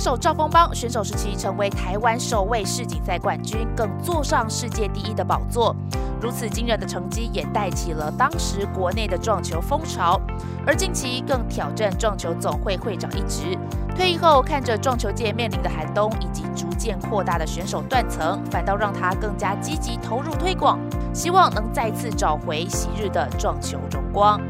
手赵丰邦选手时期成为台湾首位世锦赛冠军，更坐上世界第一的宝座。如此惊人的成绩，也带起了当时国内的撞球风潮。而近期更挑战撞球总会会长一职。退役后，看着撞球界面临的寒冬以及逐渐扩大的选手断层，反倒让他更加积极投入推广，希望能再次找回昔日的撞球荣光。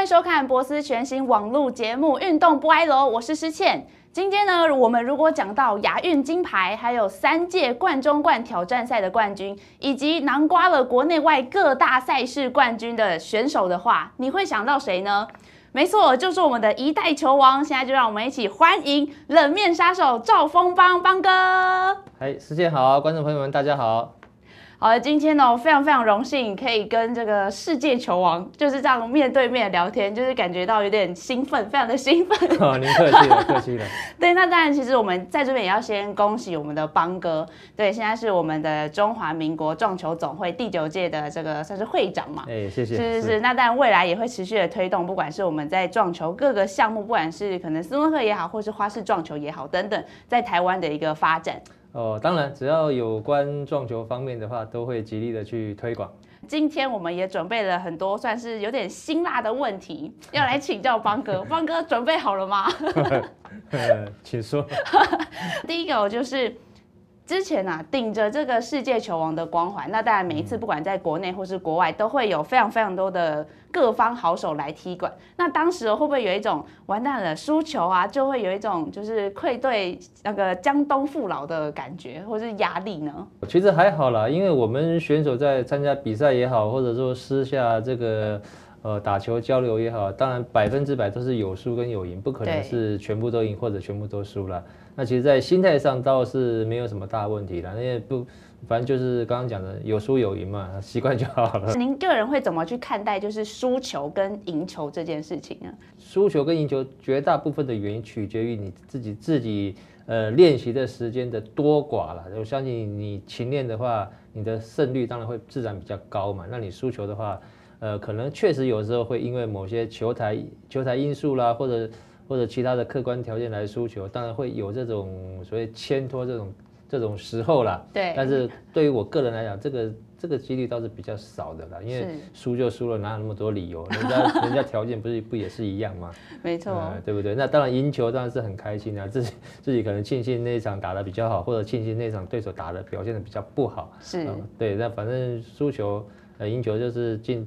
欢迎收看博斯全新网络节目《运动不挨楼》，我是施倩。今天呢，我们如果讲到亚运金牌，还有三届冠中冠挑战赛的冠军，以及囊括了国内外各大赛事冠军的选手的话，你会想到谁呢？没错，就是我们的一代球王。现在就让我们一起欢迎冷面杀手赵峰邦邦哥。嗨，施倩好，观众朋友们大家好。好，今天呢，非常非常荣幸可以跟这个世界球王就是这样面对面聊天，就是感觉到有点兴奋，非常的兴奋。哦，您客气了，客气了。对，那当然，其实我们在这边也要先恭喜我们的邦哥，对，现在是我们的中华民国撞球总会第九届的这个算是会长嘛。哎，谢谢。是是是，那当然未来也会持续的推动，不管是我们在撞球各个项目，不管是可能斯诺克也好，或是花式撞球也好等等，在台湾的一个发展。哦，当然，只要有关撞球方面的话，都会极力的去推广。今天我们也准备了很多算是有点辛辣的问题，要来请教方哥。方哥准备好了吗？请说。第一个就是。之前啊，顶着这个世界球王的光环，那当然每一次不管在国内或是国外，都会有非常非常多的各方好手来踢馆。那当时会不会有一种完蛋了输球啊，就会有一种就是愧对那个江东父老的感觉，或是压力呢？其实还好啦，因为我们选手在参加比赛也好，或者说私下这个呃打球交流也好，当然百分之百都是有输跟有赢，不可能是全部都赢或者全部都输了。那其实，在心态上倒是没有什么大问题了，那也不，反正就是刚刚讲的有输有赢嘛，习惯就好了。您个人会怎么去看待就是输球跟赢球这件事情呢？输球跟赢球，绝大部分的原因取决于你自己自己呃练习的时间的多寡了。我相信你勤练的话，你的胜率当然会自然比较高嘛。那你输球的话，呃，可能确实有时候会因为某些球台球台因素啦，或者。或者其他的客观条件来输球，当然会有这种所谓牵拖这种这种时候啦。对。但是对于我个人来讲，这个这个几率倒是比较少的啦，因为输就输了，哪有那么多理由？人家人家条件不是不也是一样吗？没错，对不对？那当然赢球当然是很开心啊，自己自己可能庆幸那一场打的比较好，或者庆幸那场对手打的表现的比较不好。是。对，那反正输球呃赢球就是进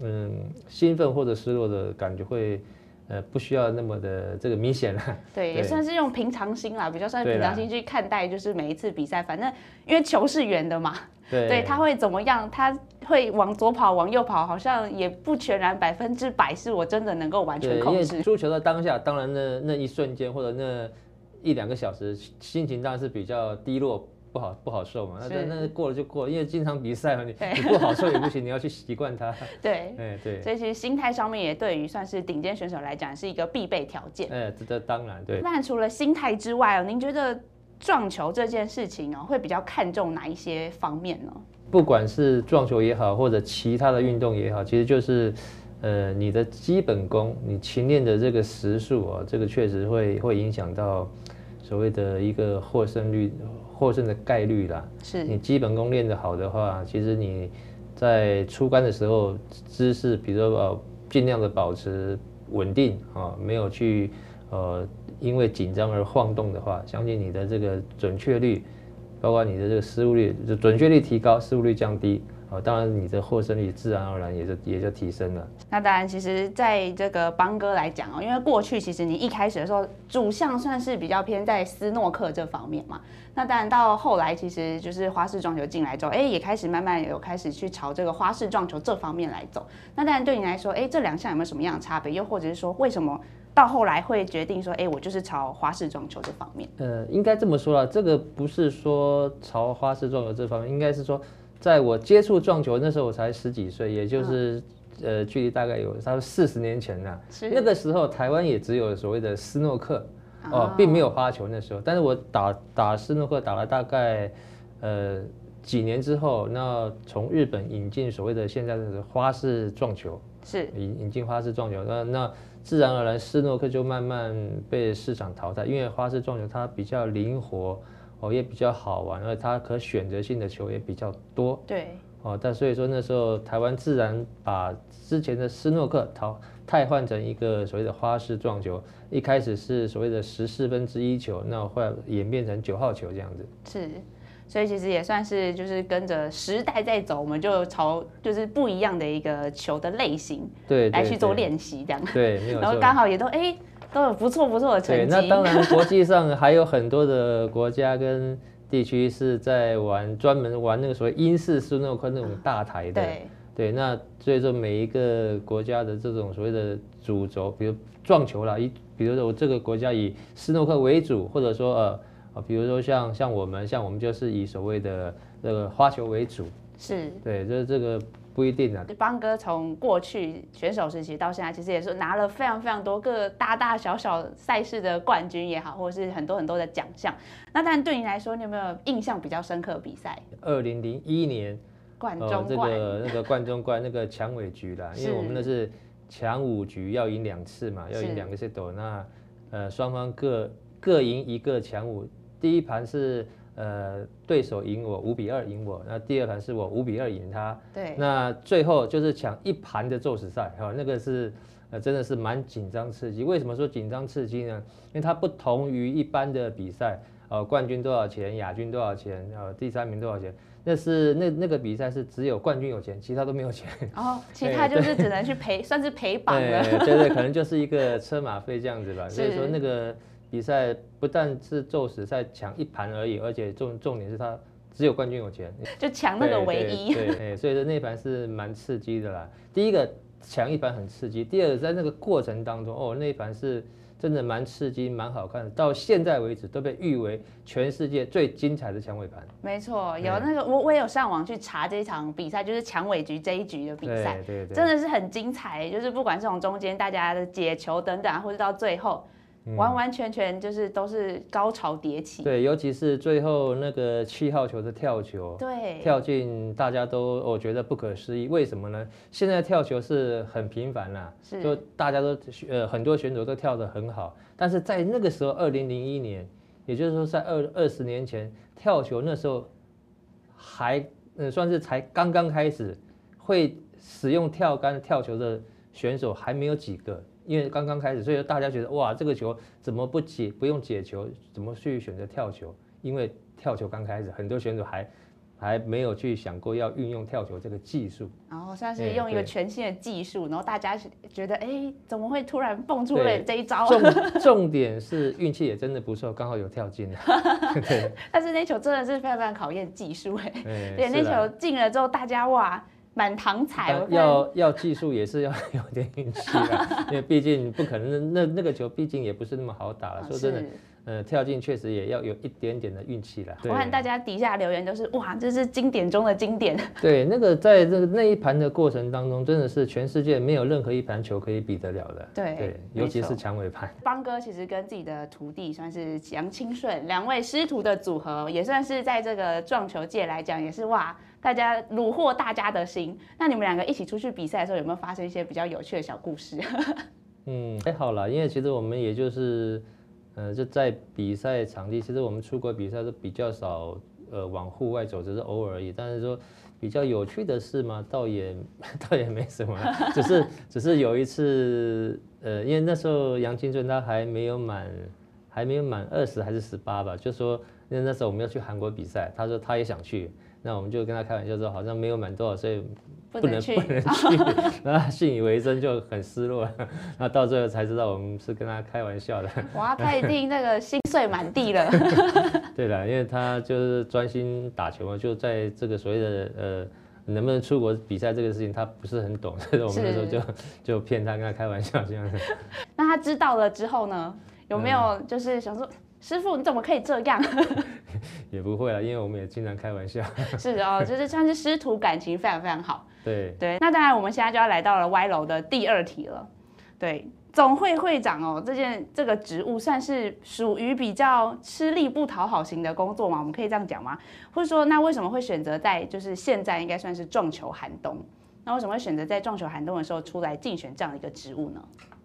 嗯兴奋或者失落的感觉会。呃，不需要那么的这个明显了。对，也算是用平常心啦，比较算平常心去看待，就是每一次比赛，反正因为球是圆的嘛，对，他会怎么样，他会往左跑，往右跑，好像也不全然百分之百是我真的能够完全控制。输球的当下，当然那那一瞬间或者那一两个小时，心情当然是比较低落。不好不好受嘛，那那过了就过了，因为经常比赛嘛，你你不好受也不行，你要去习惯它。对，哎对，所以其实心态上面也对于算是顶尖选手来讲是一个必备条件。哎，这这当然对。那除了心态之外哦，您觉得撞球这件事情哦，会比较看重哪一些方面呢？不管是撞球也好，或者其他的运动也好，其实就是呃你的基本功，你勤练的这个时速啊，这个确实会会影响到所谓的一个获胜率。获胜的概率啦，是你基本功练得好的话，其实你在出杆的时候姿势，比如说呃尽量的保持稳定啊，没有去呃因为紧张而晃动的话，相信你的这个准确率，包括你的这个失误率，就准确率提高，失误率降低。哦，当然，你的获胜率自然而然也就也就提升了。那当然，其实在这个邦哥来讲哦，因为过去其实你一开始的时候主项算是比较偏在斯诺克这方面嘛。那当然到后来，其实就是花式撞球进来之后，哎，也开始慢慢有开始去朝这个花式撞球这方面来走。那当然对你来说，哎，这两项有没有什么样的差别？又或者是说，为什么到后来会决定说，哎，我就是朝花式撞球这方面？呃，应该这么说了，这个不是说朝花式撞球这方面，应该是说。在我接触撞球那时候，我才十几岁，也就是，呃，距离大概有差不多四十年前了。那个时候，台湾也只有所谓的斯诺克，哦，并没有花球那时候。但是我打打斯诺克打了大概，呃，几年之后，那从日本引进所谓的现在的花式撞球，是引引进花式撞球，那那自然而然斯诺克就慢慢被市场淘汰，因为花式撞球它比较灵活，哦也比较好玩，而它可选择性的球也比较多，对，哦，但所以说那时候台湾自然把之前的斯诺克淘汰换成一个所谓的花式撞球，一开始是所谓的十四分之一球，那后来演变成九号球这样子。是，所以其实也算是就是跟着时代在走，我们就朝就是不一样的一个球的类型对，来去做练习这样，对。然后刚好也都哎、都有不错不错的成对，绩。那当然，国际上还有很多的国家跟地区是在玩专门玩那个所谓英式斯诺克那种大台的。对对，那所以说每一个国家的这种所谓的主轴，比如撞球啦，以比如说我这个国家以斯诺克为主，或者说呃呃，比如说像像我们像我们就是以所谓的那个花球为主。是。对，这这个不一定啊。邦哥从过去选手时期到现在，其实也是拿了非常非常多个大大小小赛事的冠军也好，或者是很多很多的奖项。那但对你来说，你有没有印象比较深刻的比赛？二零零一年。冠呃，这中冠，个那个冠中冠那个强尾局啦，因为我们那是强五局要赢两次嘛，要是赢两个 set，那呃双方各各赢一个强五，第一盘是呃对手赢我五比二赢我，那第二盘是我五比二赢他，对，那最后就是抢一盘的宙斯赛，哈、那个是呃真的是蛮紧张刺激。为什么说紧张刺激呢？因为它不同于一般的比赛，呃，冠军多少钱，亚军多少钱，呃，第三名多少钱，那是那那个比赛是只有冠军有钱，其他都没有钱。哦 其他就是只能去陪，算是陪榜了。对对对，可能就是一个车马费这样子吧。所以说那个比赛不但是宙斯在抢一盘而已，而且重重点是他只有冠军有钱。就抢那个唯一。对，所以说那盘是蛮刺激的啦。第一个抢一盘很刺激，第二个在那个过程当中，哦，那一盘是真的蛮刺激、蛮好看的，到现在为止都被誉为全世界最精彩的抢尾盘。没错，有那个我我也有上网去查这一场比赛，就是抢尾局这一局的比赛，对对对，真的是很精彩。就是不管是从中间大家的解球等等啊，或者到最后，完完全全就是都是高潮迭起。嗯对，尤其是最后那个七号球的跳球，对，跳进大家都我觉得不可思议，为什么呢？现在跳球是很频繁啦，是。就大家都呃很多选手都跳得很好，但是在那个时候，二零零一年，也就是说在二二十年前，跳球那时候还嗯算是才刚刚开始，会使用跳杆跳球的选手还没有几个，因为刚刚开始，所以大家觉得哇这个球怎么不解不用解球，怎么去选择跳球？因为跳球刚开始，很多选手还还没有去想过要运用跳球这个技术。然后算是哎用一个全新的技术，然后大家觉得哎，怎么会突然蹦出了对这一招？重 重点是运气也真的不错，刚好有跳进了。对，但是那球真的是非常非常考验技术哎，哎对，那球进了之后，大家哇满堂彩，要要技术也是要 有点运气啦，因为毕竟不可能那那个球毕竟也不是那么好打了。啊说真的，呃，跳进确实也要有一点点的运气了。我看大家底下留言都是哇，这是经典中的经典。对，那个在这个那一盘的过程当中，真的是全世界没有任何一盘球可以比得了的。对对，尤其是错蔷薇盘。邦哥其实跟自己的徒弟算是杨清顺两位师徒的组合，也算是在这个撞球界来讲，也是哇，大家虏获大家的心。那你们两个一起出去比赛的时候，有没有发生一些比较有趣的小故事？嗯，还好啦，因为其实我们也就是，呃，就在比赛场地，其实我们出国比赛都比较少，呃，往户外走，只是偶尔而已。但是说比较有趣的事嘛，倒也 倒也没什么，只是 只是有一次，呃，因为那时候杨清顺他还没有满，还没有满二十还是十八吧，就说因为那时候我们要去韩国比赛，他说他也想去，那我们就跟他开玩笑说，好像没有满多少岁不能不能去不能 去，然后他信以为真，就很失落。那到最后才知道我们是跟他开玩笑的。哇，他一定那个心碎满地了。对了，因为他就是专心打球嘛，就在这个所谓的呃能不能出国比赛这个事情，他不是很懂，所以我们那时候就就骗他，跟他开玩笑这样子。那他知道了之后呢，有没有就是想说，师傅你怎么可以这样？也不会啊，因为我们也经常开玩笑。是哦，就是算是师徒感情非常非常好。对，对，那当然我们现在就要来到了歪楼的第二题了。对，总会会长哦，这件这个职务算是属于比较吃力不讨好型的工作嘛？我们可以这样讲吗？或者说，那为什么会选择在就是现在应该算是撞球寒冬，那为什么会选择在撞球寒冬的时候出来竞选这样的一个职务呢？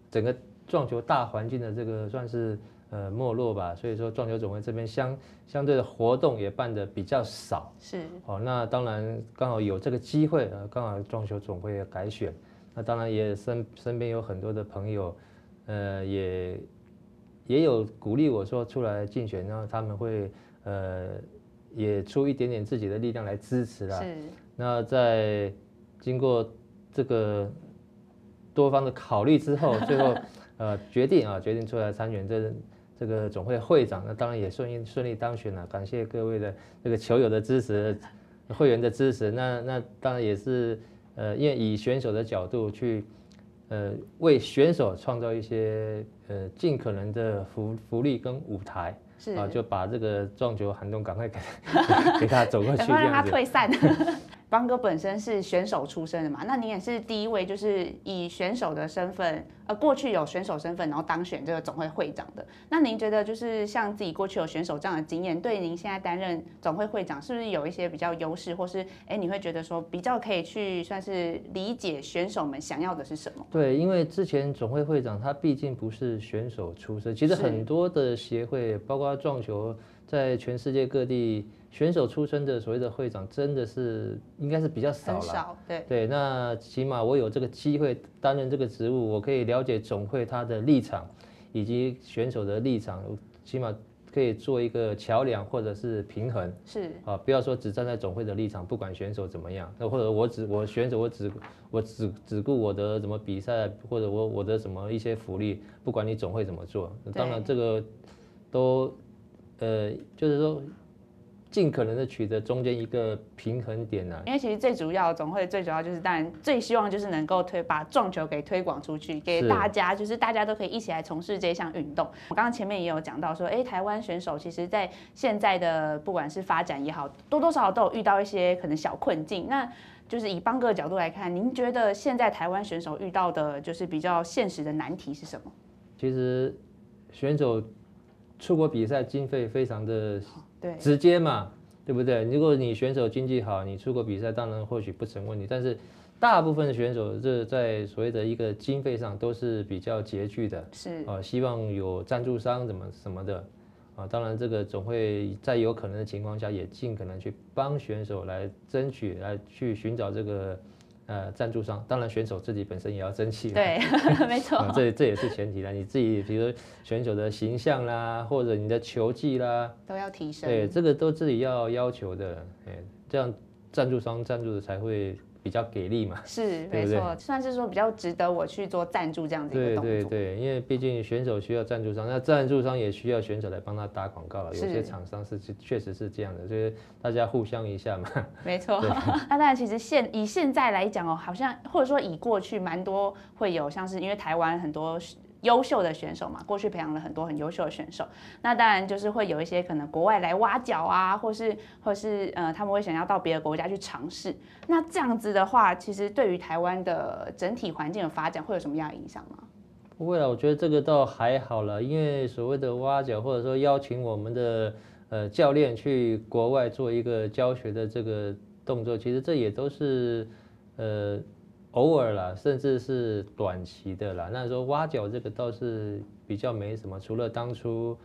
整个撞球大环境的这个算是呃没落吧，所以说撞球总会这边相相对的活动也办的比较少。是哦，那当然刚好有这个机会，呃，刚好撞球总会改选，那当然也身身边有很多的朋友，呃，也也有鼓励我说出来竞选，然后他们会呃也出一点点自己的力量来支持啦。是那在经过这个多方的考虑之后，最后呃决定啊决定出来参选这这个总会会长，那当然也顺利顺利当选了，感谢各位的这个球友的支持，会员的支持，那那当然也是呃因为以选手的角度去呃为选手创造一些呃尽可能的福福利跟舞台。是啊，就把这个撞球寒冬赶快给给他走过去，这样子。退散。邦哥本身是选手出身的嘛，那你也是第一位就是以选手的身份，呃，过去有选手身份，然后当选这个总会会长的。那您觉得就是像自己过去有选手这样的经验，对您现在担任总会会长，是不是有一些比较优势，或是哎你会觉得说比较可以去算是理解选手们想要的是什么？对，因为之前总会会长他毕竟不是选手出身，其实很多的协会，包括撞球，在全世界各地选手出身的所谓的会长，真的是应该是比较少了。少，对，对，那起码我有这个机会担任这个职务，我可以了解总会他的立场，以及选手的立场，起码可以做一个桥梁或者是平衡。是。啊，不要说只站在总会的立场，不管选手怎么样，那或者我只我选手我只我只只顾我的怎么比赛，或者我我的什么一些福利，不管你总会怎么做，当然这个都呃就是说尽可能的取得中间一个平衡点啊。因为其实最主要总会最主要就是，当然最希望就是能够推把撞球给推广出去，给大家，就是大家都可以一起来从事这项运动。我刚刚前面也有讲到说，哎，台湾选手其实在现在的不管是发展也好，多多少少都有遇到一些可能小困境。那就是以邦哥的角度来看，您觉得现在台湾选手遇到的就是比较现实的难题是什么？其实选手出国比赛经费非常的对，直接嘛，对不对？如果你选手经济好，你出国比赛当然或许不成问题，但是大部分的选手这在所谓的一个经费上都是比较拮据的。是。啊，希望有赞助商怎么什么的啊，当然这个总会在有可能的情况下，也尽可能去帮选手来争取，来去寻找这个呃赞助商。当然选手自己本身也要争气，对，没错，啊，这这也是前提啦。你自己比如说选手的形象啦，或者你的球技啦。都要提升。对，这个都自己要要求的，哎，这样赞助商赞助的才会比较给力嘛。是没错，算是说比较值得我去做赞助这样子一个对动作。对对，因为毕竟选手需要赞助商，那赞助商也需要选手来帮他打广告了。有些厂商是确实是这样的，就是大家互相一下嘛。没错，那当然，其实现以现在来讲哦，好像或者说以过去蛮多会有，像是因为台湾很多优秀的选手嘛，过去培养了很多很优秀的选手，那当然就是会有一些可能国外来挖角啊，或是或是呃他们会想要到别的国家去尝试，那这样子的话，其实对于台湾的整体环境的发展会有什么样的影响吗？不会啊，我觉得这个倒还好了，因为所谓的挖角或者说邀请我们的呃教练去国外做一个教学的这个动作，其实这也都是呃偶尔啦，甚至是短期的啦。那说挖角这个倒是比较没什么，除了当初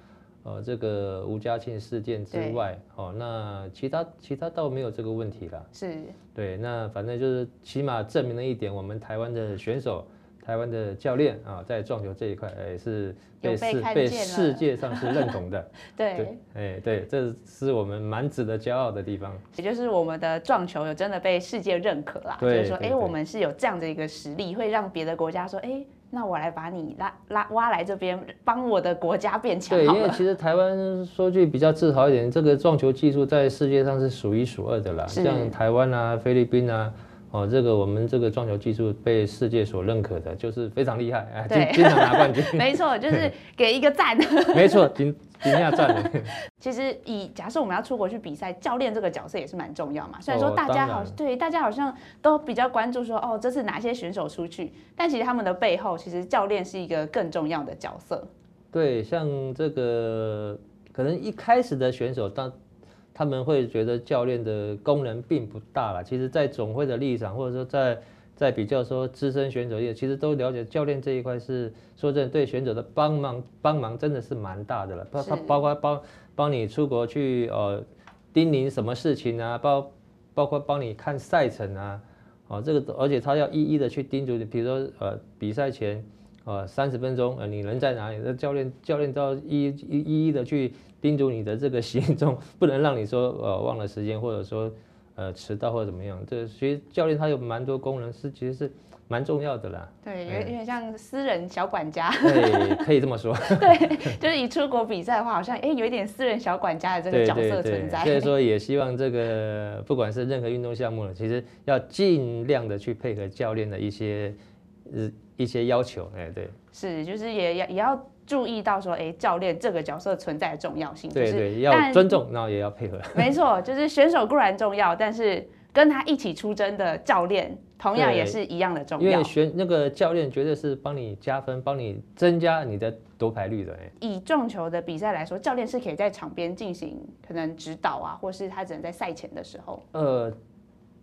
呃这个吴家庆事件之外，哦，那其他其他倒没有这个问题啦。是对，那反正就是起码证明了一点，我们台湾的选手、台湾的教练啊，在撞球这一块，哎，是有被被世被世界上是认同的。对对，哎，对，这是我们蛮值得骄傲的地方。也就是我们的撞球有真的被世界认可啦，就是说，哎、我们是有这样的一个实力，会让别的国家说，哎、那我来把你拉拉挖来这边，帮我的国家变强对，因为其实台湾说句比较自豪一点，这个撞球技术在世界上是数一数二的啦。是像台湾啊、菲律宾啊，哦，这个我们这个撞球技术被世界所认可的，就是非常厉害，哎，对经经常拿冠军。没错，就是 给一个赞。没错，今今天赞的。其实以假设我们要出国去比赛，教练这个角色也是蛮重要嘛。虽然说哦大家好，对大家好像都比较关注说，哦，这次哪些选手出去，但其实他们的背后，其实教练是一个更重要的角色。对，像这个可能一开始的选手，当他们会觉得教练的功能并不大了。其实，在总会的立场，或者说在在比较说资深选手也其实都了解教练这一块是说真的对选手的帮忙帮忙真的是蛮大的了，包他包括帮帮你出国去呃叮咛什么事情啊，包包括帮你看赛程啊，哦这个而且他要一一的去叮嘱你，比如说呃比赛前呃三十分钟呃你人在哪里，那教练教练都要一一一一的去叮嘱你的这个行踪，不能让你说呃忘了时间或者说。呃，迟到或者怎么样，这其实教练他有蛮多功能是其实是蛮重要的啦。对，有有点像私人小管家。对，可以这么说。对，就是以出国比赛的话，好像哎有一点私人小管家的这个角色存在。所以说 也希望这个不管是任何运动项目，其实要尽量的去配合教练的一些呃一些要求。哎，对。是，就是也要也要。注意到说，哎，教练这个角色存在的重要性，对对，要尊重，然后也要配合。没错，就是选手固然重要，但是跟他一起出征的教练同样也是一样的重要。因为选那个教练绝对是帮你加分，帮你增加你的夺牌率的。哎，以撞球的比赛来说，教练是可以在场边进行可能指导啊，或是他只能在赛前的时候。呃。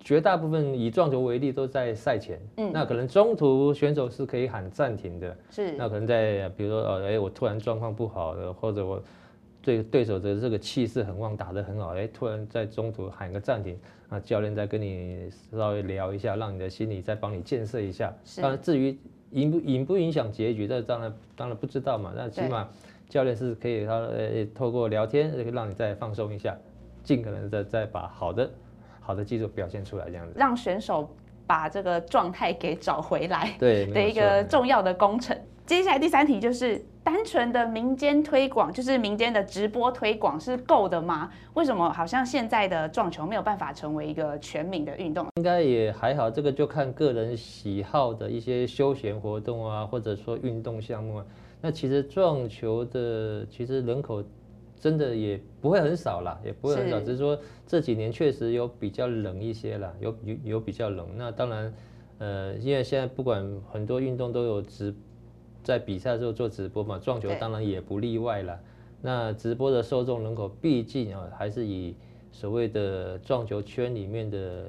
绝大部分以撞球为例，都在赛前。嗯，那可能中途选手是可以喊暂停的。是，那可能在比如说，呃，哎，我突然状况不好的，或者我对对手的这个气势很旺，打得很好，哎，突然在中途喊个暂停，那教练再跟你稍微聊一下，让你的心理再帮你建设一下。当然，至于影不影不影响结局，这当然当然不知道嘛。那起码教练是可以他呃透过聊天，让你再放松一下，尽可能的再把好的。好的技术表现出来，这样子让选手把这个状态给找回来，对的一个重要的工程。接下来第三题就是单纯的民间推广，就是民间的直播推广是够的吗？为什么好像现在的撞球没有办法成为一个全民的运动？应该也还好，这个就看个人喜好的一些休闲活动啊，或者说运动项目啊。那其实撞球的其实人口。真的也不会很少啦，也不会很少，只是说这几年确实有比较冷一些啦，有有有比较冷。那当然，呃，因为现在不管很多运动都有直在比赛的时候做直播嘛，撞球当然也不例外啦。那直播的受众人口毕竟啊，还是以所谓的撞球圈里面的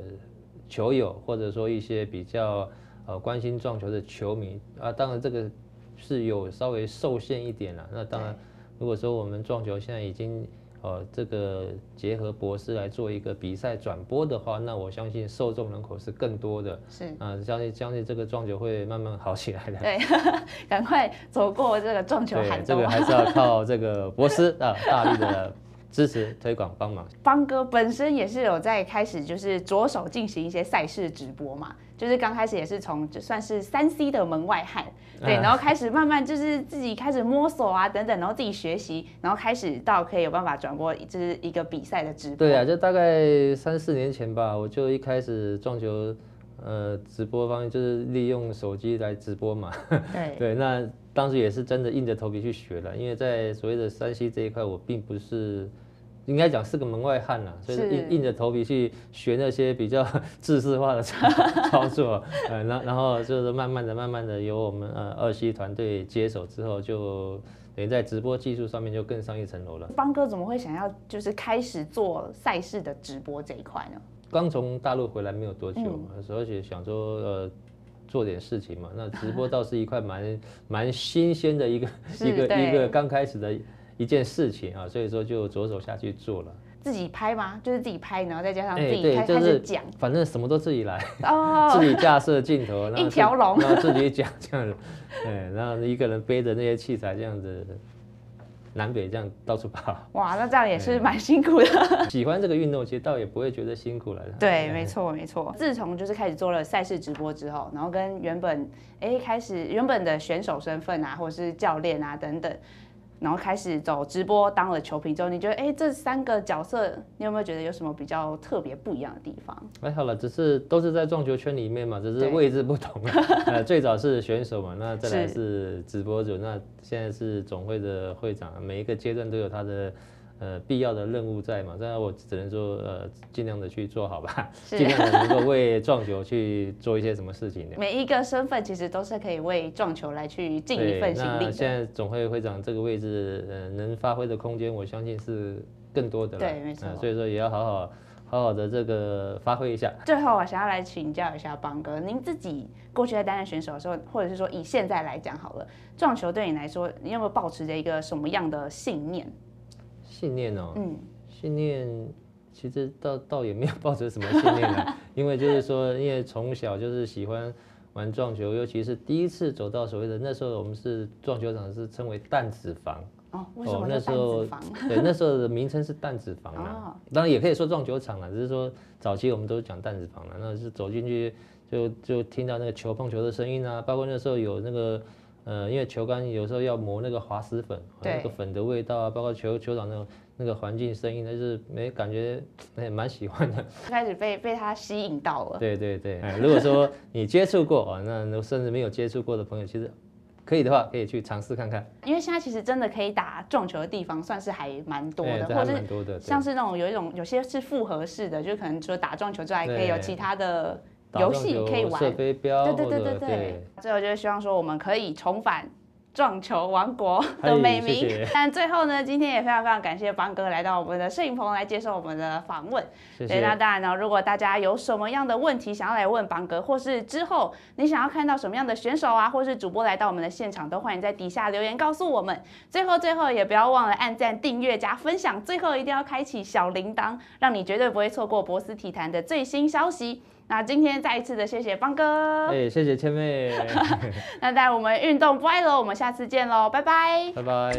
球友，或者说一些比较呃关心撞球的球迷啊，当然这个是有稍微受限一点了。那当然。如果说我们撞球现在已经呃这个结合博士来做一个比赛转播的话，那我相信受众人口是更多的。是啊，相信相信这个撞球会慢慢好起来的。对，赶快走过这个撞球海这个还是要靠这个博士啊大力的支持推广帮忙。方哥本身也是有在开始就是着手进行一些赛事直播嘛。就是刚开始也是从就算是三 C 的门外汉，对，然后开始慢慢就是自己开始摸索啊等等，然后自己学习，然后开始到可以有办法转播就是一个比赛的直播。对啊，就大概三四年前吧，我就一开始撞球呃直播方面就是利用手机来直播嘛。对 对，那当时也是真的硬着头皮去学了，因为在所谓的山西这一块，我并不是。应该讲是个门外汉了，所以硬硬着头皮去学那些比较 制式化的操操作，呃，然然后就是慢慢的、慢慢的由我们呃二期团队接手之后，就等于在直播技术上面就更上一层楼了。邦哥怎么会想要就是开始做赛事的直播这一块呢？刚从大陆回来没有多久嘛，而且想说呃做点事情嘛，那直播倒是一块蛮蛮新鲜的一个 一个一个刚开始的。一件事情啊，所以说就着手下去做了。自己拍吗？就是自己拍，然后再加上自己开始讲，反正什么都自己来哦，自己架设镜头，一条龙，然后自己讲这样子，对，然后一个人背着那些器材这样子，南北这样到处跑。哇，那这样也是蛮辛苦的。喜欢这个运动，其实倒也不会觉得辛苦了。对，没错没错。自从就是开始做了赛事直播之后，然后跟原本哎开始原本的选手身份啊，或者是教练啊等等。然后开始走直播，当了球评之后，你觉得哎，这三个角色，你有没有觉得有什么比较特别不一样的地方？还好了，只是都是在撞球圈里面嘛，只是位置不同。呃，最早是选手嘛，那再来是直播主，那现在是总会的会长，每一个阶段都有他的。呃，必要的任务在嘛？这样我只能说，呃，尽量的去做好吧，尽量的能够为撞球去做一些什么事情。每一个身份其实都是可以为撞球来去尽一份心力。那现在总会会长这个位置，呃，能发挥的空间，我相信是更多的。对，没错。所以说也要好好好好好的这个发挥一下。最后我想要来请教一下邦哥，您自己过去在担任选手的时候，或者是说以现在来讲好了，撞球对你来说，你有没有保持着一个什么样的信念？信念哦，嗯，信念其实倒倒也没有抱着什么信念啊，因为就是说，因为从小就是喜欢玩撞球，尤其是第一次走到所谓的那时候我们是撞球场是称为弹子房，哦，为什么那时候？对，那时候的名称是弹子房哦啊，当然也可以说撞球场了，只是说早期我们都讲弹子房了，那是走进去就就听到那个球碰球的声音啊，包括那时候有那个。呃，因为球杆有时候要磨那个滑石粉，对那个粉的味道啊，包括球球场那种那个环境声音，那就是没感觉，也 蛮喜欢的。开始被被它吸引到了。对对对，哎，如果说你接触过啊，那那甚至没有接触过的朋友，其实可以的话，可以去尝试看看。因为现在其实真的可以打撞球的地方算是还蛮多的，或者是蛮多的，像是那种有一种有些是复合式的，就可能除了打撞球之外，还可以有其他的游戏可以玩。射飞镖，对对对对对。最后就是希望说我们可以重返。撞球王国的美名谢谢，但最后呢，今天也非常非常感谢邦哥来到我们的摄影棚来接受我们的访问。对，谢谢。那当然呢，如果大家有什么样的问题想要来问邦哥，或是之后你想要看到什么样的选手啊，或是主播来到我们的现场，都欢迎在底下留言告诉我们。最后，最后也不要忘了按赞、订阅、加分享，最后一定要开启小铃铛，让你绝对不会错过博斯体坛的最新消息。那今天再一次的谢谢邦哥，哎，谢谢千妹。那带我们运动不累了，我们下次见喽，拜拜，拜拜。